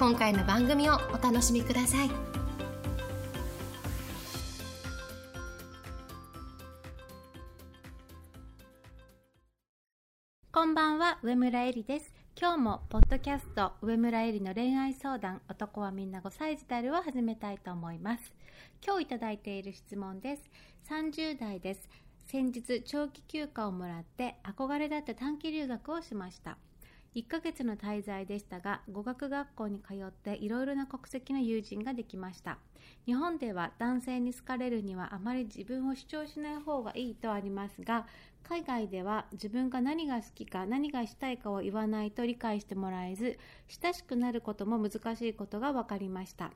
今回の番組をお楽しみくださいこんばんは、上村えりです。今日もポッドキャスト上村えりの恋愛相談男はみんな5歳児であるを始めたいと思います。今日いただいている質問です。30代です。先日長期休暇をもらって憧れだった短期留学をしました。1ヶ月の滞在でしたが語学学校に通っていろいろな国籍の友人ができました。日本では男性に好かれるにはあまり自分を主張しない方がいいとありますが海外では自分が何が好きか何がしたいかを言わないと理解してもらえず親しくなることも難しいことが分かりました。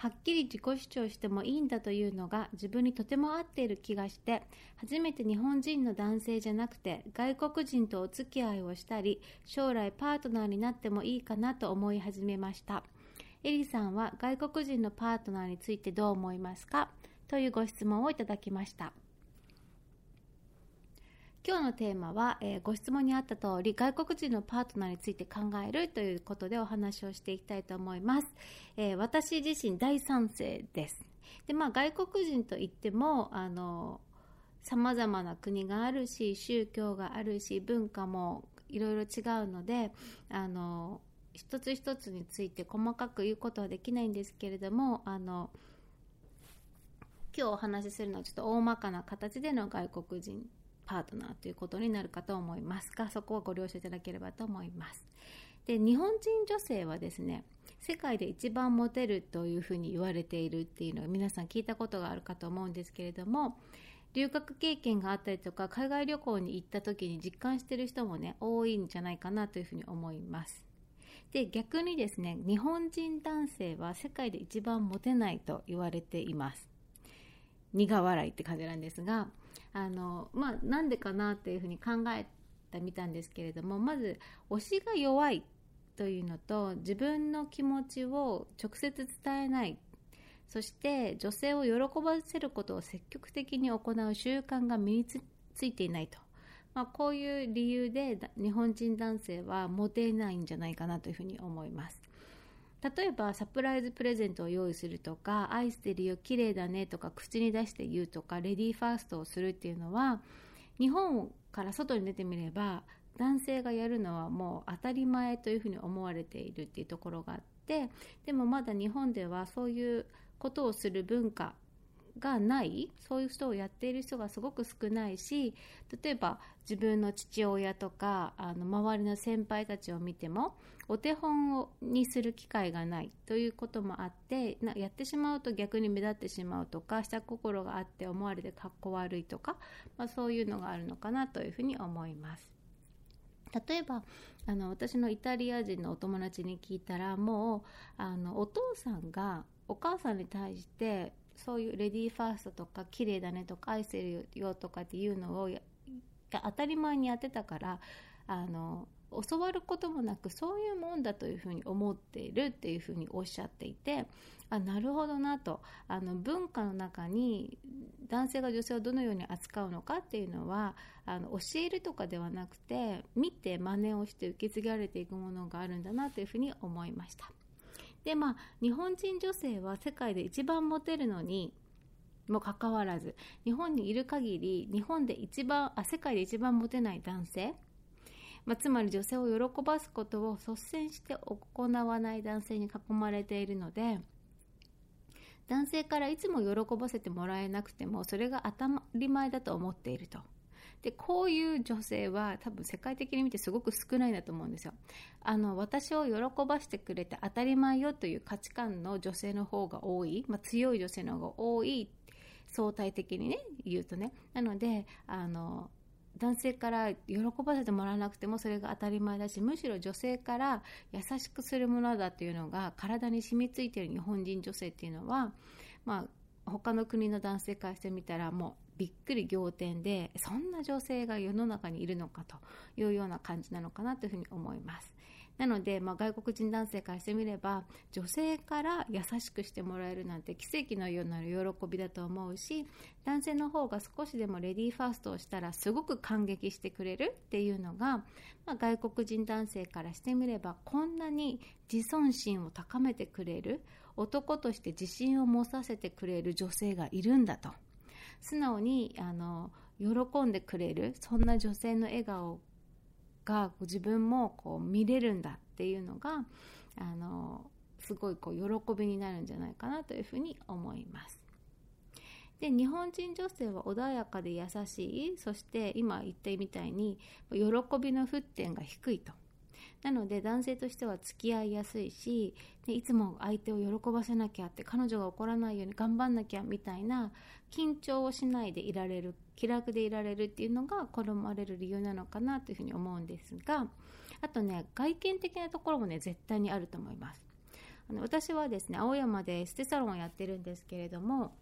はっきり自己主張してもいいんだというのが自分にとても合っている気がして初めて日本人の男性じゃなくて外国人とお付き合いをしたり将来パートナーになってもいいかなと思い始めました。エリさんは外国人のパートナーについてどう思いますか？というご質問をいただきました。今日のテーマは、えー、ご質問にあった通り外国人のパートナーについて考えるということでお話をしていきたいと思います、えー、私自身大賛成です。で、まあ、外国人といってもあの様々な国があるし宗教があるし文化もいろいろ違うのであの一つ一つについて細かく言うことはできないんですけれどもあの今日お話しするのはちょっと大まかな形での外国人パートナーということになるかと思いますがそこはご了承いただければと思います。で日本人女性はですね世界で一番モテるというふうに言われているっていうのを皆さん聞いたことがあるかと思うんですけれども留学経験があったりとか海外旅行に行った時に実感している人もね多いんじゃないかなというふうに思います。で逆にですね日本人男性は世界で一番モテないと言われています。苦笑いって感じなんですがあの、まあ、なんでかなっていうふうに考えてみたんですけれどもまず推しが弱いというのと自分の気持ちを直接伝えないそして女性を喜ばせることを積極的に行う習慣が身についていないと、まあ、こういう理由で日本人男性はモテないんじゃないかなというふうに思います。例えばサプライズプレゼントを用意するとか愛してるよ綺麗だねとか口に出して言うとかレディーファーストをするっていうのは日本から外に出てみれば男性がやるのはもう当たり前というふうに思われているっていうところがあってでもまだ日本ではそういうことをする文化がないそういう人をやっている人がすごく少ないし例えば自分の父親とかあの周りの先輩たちを見てもお手本をにする機会がないということもあってなやってしまうと逆に目立ってしまうとか下心があって思われてかっこ悪いとか、まあ、そういうのがあるのかなというふうに思います。例えばあの私のイタリア人のお友達に聞いたらもうあのお父さんがお母さんに対してそういうレディーファーストとか綺麗だねとか愛してるよとかっていうのを当たり前にやってたからあの教わることもなくそういうもんだというふうに思っているっていうふうにおっしゃっていてあなるほどなと。あの文化の中に男性が女性をどのように扱うのかっていうのはあの教えるとかではなくて見て真似をして受け継がれていくものがあるんだなというふうに思いました。でまあ日本人女性は世界で一番モテるのにもかかわらず日本にいる限り日本で一番あ世界で一番モテない男性まあ、つまり女性を喜ばすことを率先して行わない男性に囲まれているので男性からいつも喜ばせてもらえなくてもそれが当たり前だと思っていると。でこういう女性は多分世界的に見てすごく少ないなと思うんですよ。あの私を喜ばせてくれて当たり前よという価値観の女性の方が多い、まあ、強い女性の方が多い。相対的にね言うとね。なのであの男性から喜ばせてもらわなくてもそれが当たり前だしむしろ女性から優しくするものだっていうのが体に染みついている日本人女性っていうのは、まあ、他の国の男性からしてみたらもうびっくり仰天でそんな女性が世の中にいるのかというような感じなのかなというふうに思います。なので、まあ、外国人男性からしてみれば女性から優しくしてもらえるなんて奇跡のような喜びだと思うし男性の方が少しでもレディーファーストをしたらすごく感激してくれるっていうのが、まあ、外国人男性からしてみればこんなに自尊心を高めてくれる男として自信を持たせてくれる女性がいるんだと素直にあの喜んでくれるそんな女性の笑顔が自分もこう見れるんだっていうのがあのすごいこう喜びになるんじゃないかなというふうに思います。で日本人女性は穏やかで優しいそして今言ったみたいに喜びの沸点が低いとなので男性としては付き合いやすいしでいつも相手を喜ばせなきゃって彼女が怒らないように頑張んなきゃみたいな緊張をしないでいられる気楽でいられるっていうのが好まれる理由なのかなというふうに思うんですがあとね外見的なところもね絶対にあると思います。あの私はですね青山でエステサロンをやってるんですけれども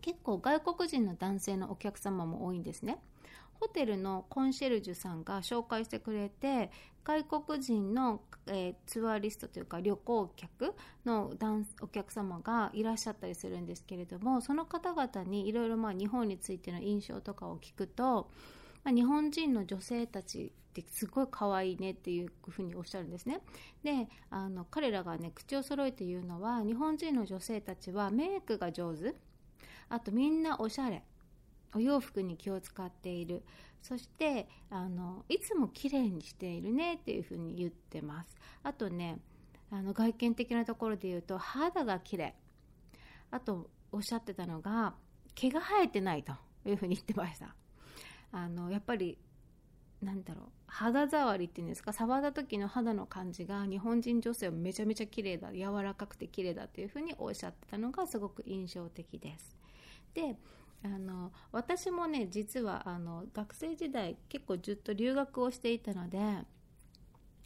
結構外国人の男性のお客様も多いんですね。ホテルのコンシェルジュさんが紹介してくれて外国人の、えー、ツアーリストというか旅行客のお客様がいらっしゃったりするんですけれどもその方々にいろいろ日本についての印象とかを聞くと、まあ、日本人の女性たちってすごい可愛いねっていうふうにおっしゃるんですね。であの彼らがね口を揃えて言うのは日本人の女性たちはメイクが上手。あとみんなおしゃれ。お洋服に気を使っている。そしてあのいつも綺麗にしているねっていうふうに言ってます。あとねあの外見的なところで言うと肌が綺麗。あとおっしゃってたのが毛が生えてないというふうに言ってました。あのやっぱりなんだろう肌触りっていうんですか？触った時の肌の感じが日本人女性はめちゃめちゃ綺麗だ柔らかくて綺麗だっていうふうにおっしゃってたのがすごく印象的です。であの私もね実はあの学生時代結構ずっと留学をしていたので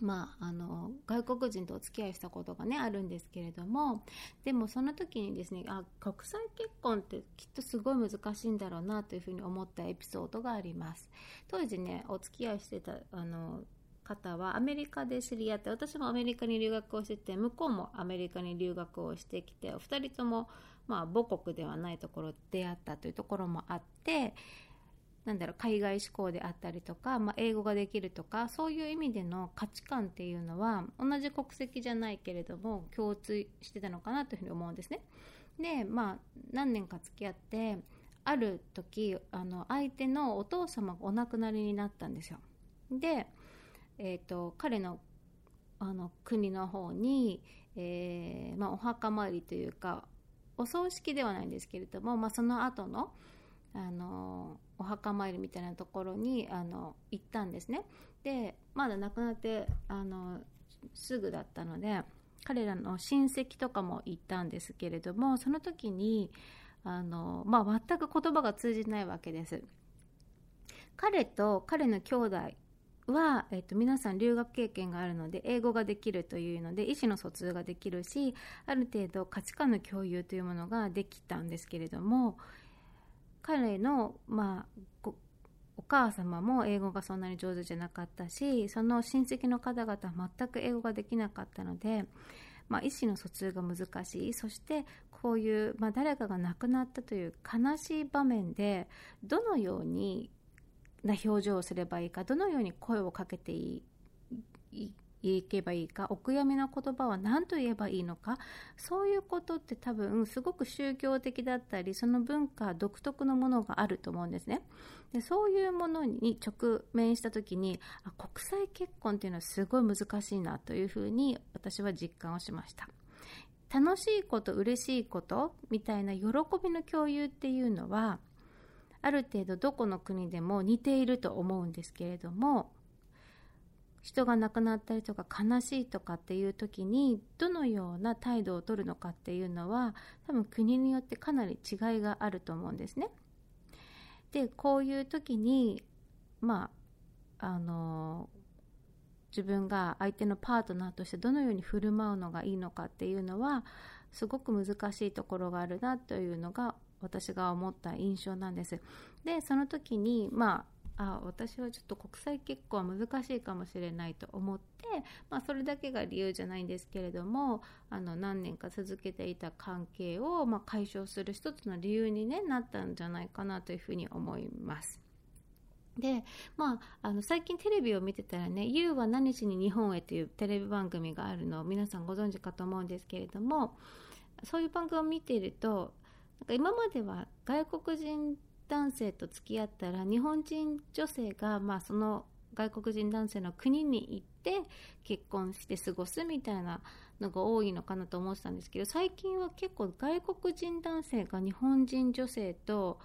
まあ、あの外国人とお付き合いしたことが、ね、あるんですけれどもでもその時にですねあ国際結婚ってきっとすごい難しいんだろうなというふうに思ったエピソードがあります。当時ねお付き合いしてたあの方はアメリカで知り合って私もアメリカに留学をしてて向こうもアメリカに留学をしてきてお二人ともまあ、母国ではないところで出会ったというところもあってなんだろう海外志向であったりとか、まあ、英語ができるとかそういう意味での価値観っていうのは同じ国籍じゃないけれども共通してたのかなというふうに思うんですね。でまあ何年か付き合ってある時あの相手のお父様がお亡くなりになったんですよ。で、えーと、彼のあの国の方に、えーまあ、お墓参りというかお葬式ではないんですけれども、まあ、その後のあのお墓参りみたいなところにあの行ったんですね。でまだ亡くなってあのすぐだったので彼らの親戚とかも行ったんですけれどもその時にあの、まあ、全く言葉が通じないわけです。彼と彼の兄弟は、えっと、皆さん留学経験があるので英語ができるというので意思の疎通ができるしある程度価値観の共有というものができたんですけれども彼の、まあ、お母様も英語がそんなに上手じゃなかったしその親戚の方々は全く英語ができなかったので、まあ、意思の疎通が難しい。そしてこういう、まあ、誰かが亡くなったという悲しい場面でどのようにな表情をすればいいかどのように声をかけていいいけばいいかお悔やみの言葉は何と言えばいいのかそういうことって多分すごく宗教的だったりその文化独特のものがあると思うんですね。でそういうものに直面した時にあ国際結婚っていうのはすごい難しいなというふうに私は実感をしました。楽しいこと嬉しいことみたいな喜びの共有っていうのはある程度どこの国でも似ていると思うんですけれども人が亡くなったりとか悲しいとかっていう時にどのような態度をとるのかっていうのは多分国によってかなり違いがあると思うんですね。でこういう時にまああの自分が相手のパートナーとしてどのように振る舞うのがいいのかっていうのはすごく難しいところがあるなというのが私が思った印象なんです。でその時にまああ私はちょっと国際結婚は難しいかもしれないと思って、まあ、それだけが理由じゃないんですけれどもあの何年か続けていた関係を、まあ、解消する一つの理由に、ね、なったんじゃないかなというふうに思います。で、まあ、あの最近テレビを見てたらね「YOU は何しに日本へ」というテレビ番組があるのを皆さんご存知かと思うんですけれどもそういう番組を見ていると今までは外国人男性と付き合ったら日本人女性が、まあ、その外国人男性の国に行って結婚して過ごすみたいなのが多いのかなと思ってたんですけど最近は結構外国人男性が日本人女性と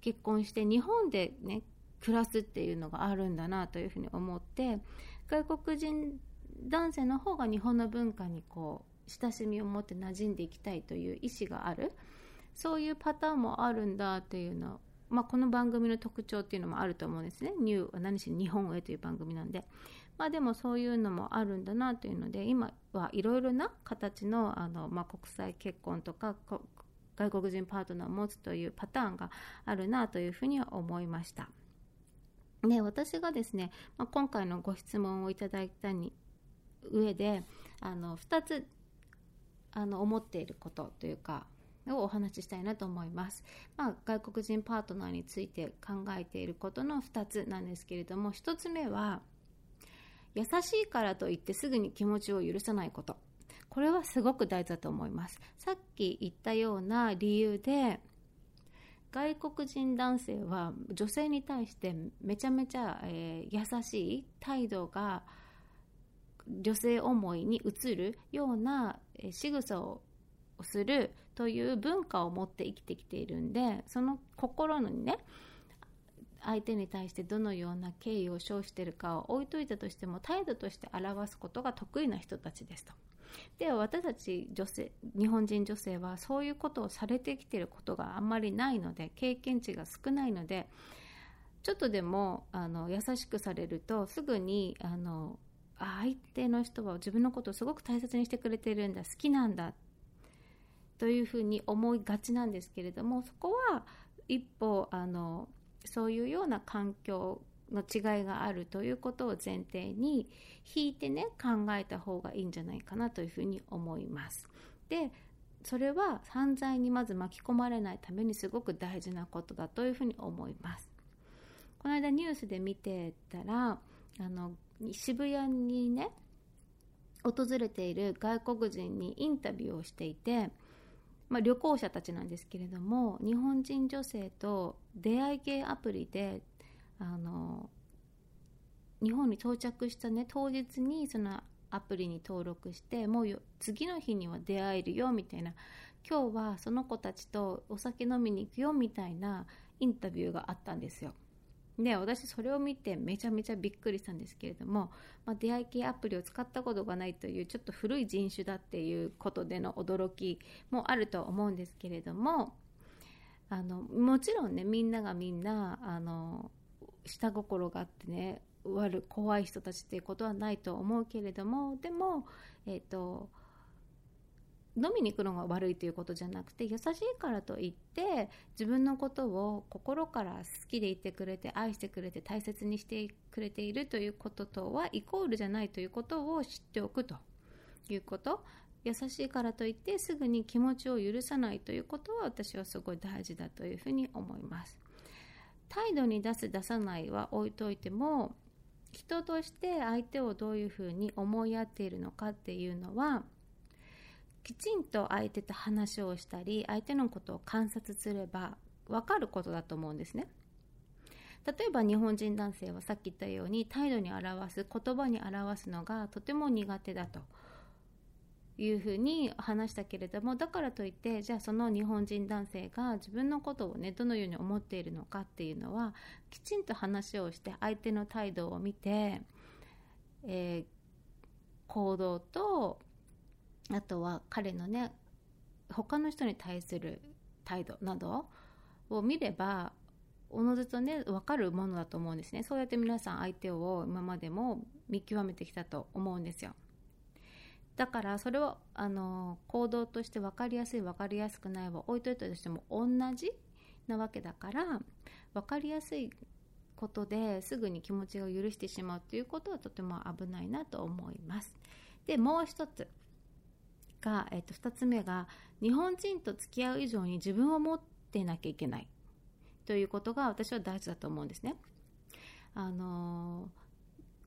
結婚して日本でね暮らすっていうのがあるんだなというふうに思って外国人男性の方が日本の文化にこう親しみを持って馴染んでいきたいという意思がある。そういうパターンもあるんだというのまあ、この番組の特徴っていうのもあると思うんですね。ニューは何し日本へという番組なんで。まあでもそういうのもあるんだなというので、今はいろいろな形のあの、まあ、国際結婚とか外国人パートナーを持つというパターンがあるなというふうには思いました。で私がですね、まあ、今回のご質問をいただいたに上であの2つあの思っていることというかをお話ししたいなと思います、まあ、外国人パートナーについて考えていることの2つなんですけれども1つ目は優しいからといってすぐに気持ちを許さないこと。これはすごく大事だと思います。さっき言ったような理由で外国人男性は女性に対してめちゃめちゃ、えー、優しい態度が女性思いに映るような、え、仕草をするという文化を持って生きてきているんでその心にね相手に対してどのような敬意を称しているかを置いといたとしても態度として表すことが得意な人たちですと。では私たち女性日本人女性はそういうことをされてきていることがあんまりないので経験値が少ないのでちょっとでもあの優しくされるとすぐにあの相手の人は自分のことをすごく大切にしてくれているんだ好きなんだというふうに思いがちなんですけれどもそこは一歩あのそういうような環境の違いがあるということを前提に引いてね考えた方がいいんじゃないかなというふうに思います。でそれは犯罪にまず巻き込まれないためにすごく大事なことだというふうに思います。この間ニュースで見てたらあの渋谷にね訪れている外国人にインタビューをしていてまあ、旅行者たちなんですけれども日本人女性と出会い系アプリであの日本に到着した、ね、当日にそのアプリに登録してもう次の日には出会えるよみたいな今日はその子たちとお酒飲みに行くよみたいなインタビューがあったんですよ。で私それを見てめちゃめちゃびっくりしたんですけれども、まあ、出会い系アプリを使ったことがないというちょっと古い人種だっていうことでの驚きもあると思うんですけれどもあのもちろんねみんながみんなあの下心があってね悪怖い人たちっていうことはないと思うけれどもでもえっ、ー、と飲みに行くのが悪いということじゃなくて優しいからといって自分のことを心から好きでいてくれて愛してくれて大切にしてくれているということとはイコールじゃないということを知っておくと。いうこと。優しいからといってすぐに気持ちを許さないということは私はすごい大事だというふうに思います。態度に出す出さないは置いといても人として相手をどういうふうに思い合っているのかっていうのはきちんと相手と話をしたり相手のことを観察すれば分かることだと思うんですね。例えば日本人男性はさっき言ったように態度に表す言葉に表すのがとても苦手だと。いうふうに話したけれどもだからといってじゃあその日本人男性が自分のことをねどのように思っているのかっていうのはきちんと話をして相手の態度を見て、えー、行動とあとは彼のね他の人に対する態度などを見ればおのずとね分かるものだと思うんですね。そうやって皆さん相手を今までも見極めてきたと思うんですよ。だからそれをあの行動として分かりやすい分かりやすくないは置いといたとしても同じなわけだから分かりやすいことですぐに気持ちを許してしまうということはとても危ないなと思います。でもう一つ。が、えっと、2つ目が日本人と付き合う以上に自分を持ってなきゃいけない。ということが私は大事だと思うんですね。あの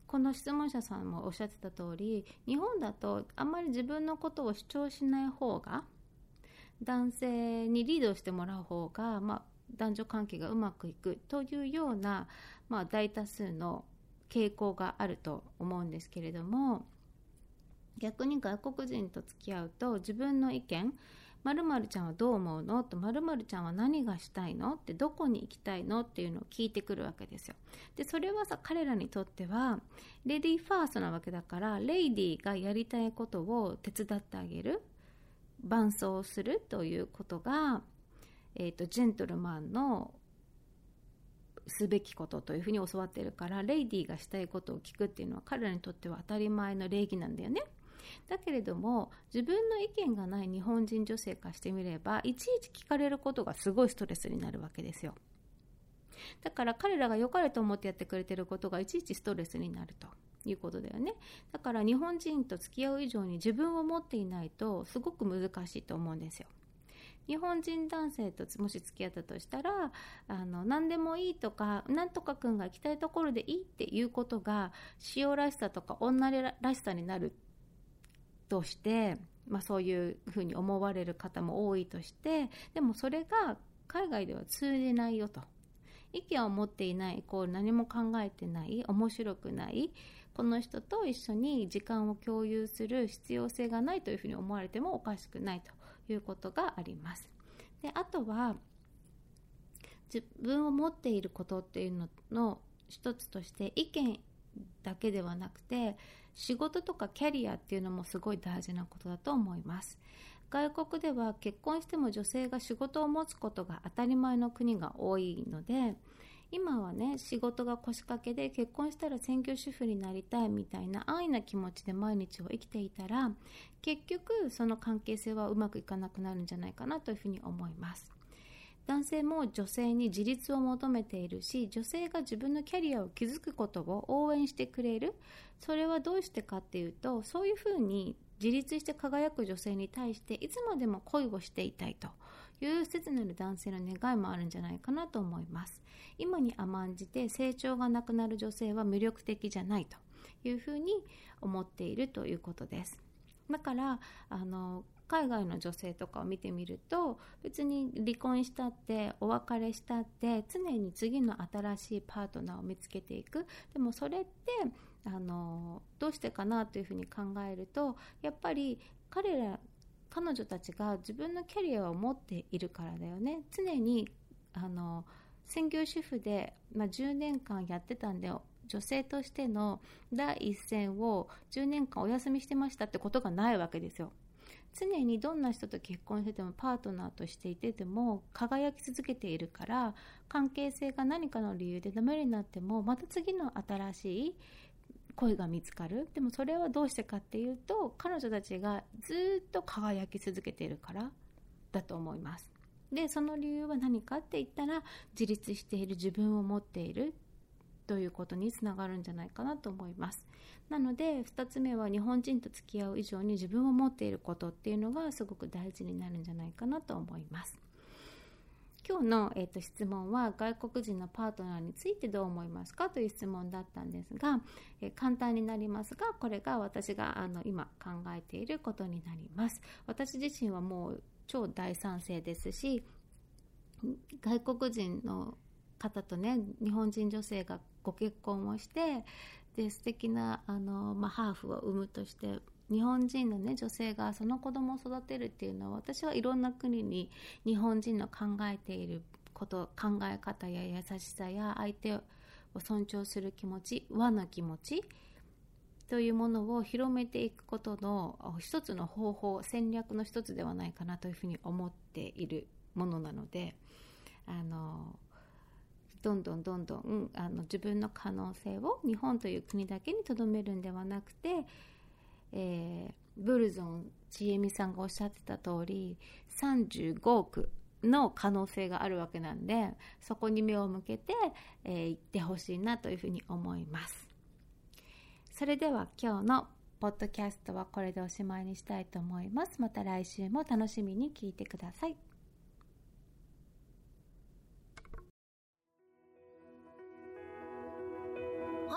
この質問者さんもおっしゃってた通り日本だとあんまり自分のことを主張しない方が男性にリードしてもらう方が、まあ、男女関係がうまくいく。というような、まあ、大多数の傾向があると思うんですけれども逆に外国人と付き合うと自分の意見まるちゃんはどう思うの？とまるちゃんは何がしたいの？ってどこに行きたいの？っていうのを聞いてくるわけですよ。でそれはさ彼らにとってはレディーファーストなわけだからレイディーがやりたいことを手伝ってあげる伴走するということが、えーと、ジェントルマンのすべきことというふうに教わってるからレイディーがしたいことを聞くっていうのは彼らにとっては当たり前の礼儀なんだよね。だけれども自分の意見がない日本人女性からしてみればいちいち聞かれることがすごいストレスになるわけですよ。だから彼らが良かれと思ってやってくれてることがいちいちストレスになると。いうことだよね。だから日本人と付き合う以上に自分を持っていないとすごく難しいと思うんですよ。日本人男性ともし付き合ったとしたらあの何でもいいとか何とか君が行きたいところでいいっていうことが塩らしさとか女らしさになるとして、まあ、そういうふうに思われる方も多いとしてでもそれが海外では通じないよと。意見を持っていないイコール何も考えてない面白くないこの人と一緒に時間を共有する必要性がないというふうに思われてもおかしくないということがあります。であとは自分を持っていることっていうのの一つとして意見だけではなくて仕事とかキャリアっていうのもすごい大事なことだと思います。外国では結婚しても女性が仕事を持つことが当たり前の国が多いので今はね仕事が腰掛けで結婚したら専業主婦になりたいみたいな安易な気持ちで毎日を生きていたら結局その関係性はうまくいかなくなるんじゃないかなというふうに思います。男性も女性に自立を求めているし女性が自分のキャリアを築くことを応援してくれる。それはどうしてかっていうとそういうふうに自立して輝く女性に対していつまでも恋をしていたいという切なる男性の願いもあるんじゃないかなと思います。今に甘んじて成長がなくなる女性は魅力的じゃないというふうに思っているということです。だからあの海外の女性とかを見てみると別に離婚したってお別れしたって常に次の新しいパートナーを見つけていく。でもそれってあのどうしてかなというふうに考えるとやっぱり彼ら彼女たちが自分のキャリアを持っているからだよね。常にあの専業主婦で、まあ、10年間やってたんで女性としての第一線を10年間お休みしてましたってことがないわけですよ。常にどんな人と結婚しててもパートナーとしていてでも輝き続けているから関係性が何かの理由でダメになってもまた次の新しい恋が見つかる。でもそれはどうしてかっていうと彼女たちがずっと輝き続けているからだと思います。でその理由は何かって言ったら自立している自分を持っている。ということにつながるんじゃないかなと思います。なので2つ目は日本人と付き合う以上に自分を持っていることっていうのがすごく大事になるんじゃないかなと思います。今日の、えーと、質問は外国人のパートナーについてどう思いますか？という質問だったんですが、えー、簡単になりますがこれが私があの今考えていることになります。私自身はもう超大賛成ですし外国人の方とね日本人女性がご結婚をしてで素敵なあのまあ、ハーフを産むとして日本人の、ね、女性がその子供を育てるっていうのは私はいろんな国に日本人の考えていること考え方や優しさや相手を尊重する気持ち和の気持ちというものを広めていくことの一つの方法戦略の一つではないかなというふうに思っているものなのであのどんどんどんどんあの自分の可能性を日本という国だけにとどめるんではなくて、えー、ブルゾンちえみさんがおっしゃってた通り35億の可能性があるわけなんでそこに目を向けて、えー、行ってほしいなというふうに思います。それでは今日のポッドキャストはこれでおしまいにしたいと思います。また来週も楽しみに聞いてください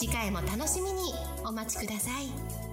次回も楽しみにお待ちください。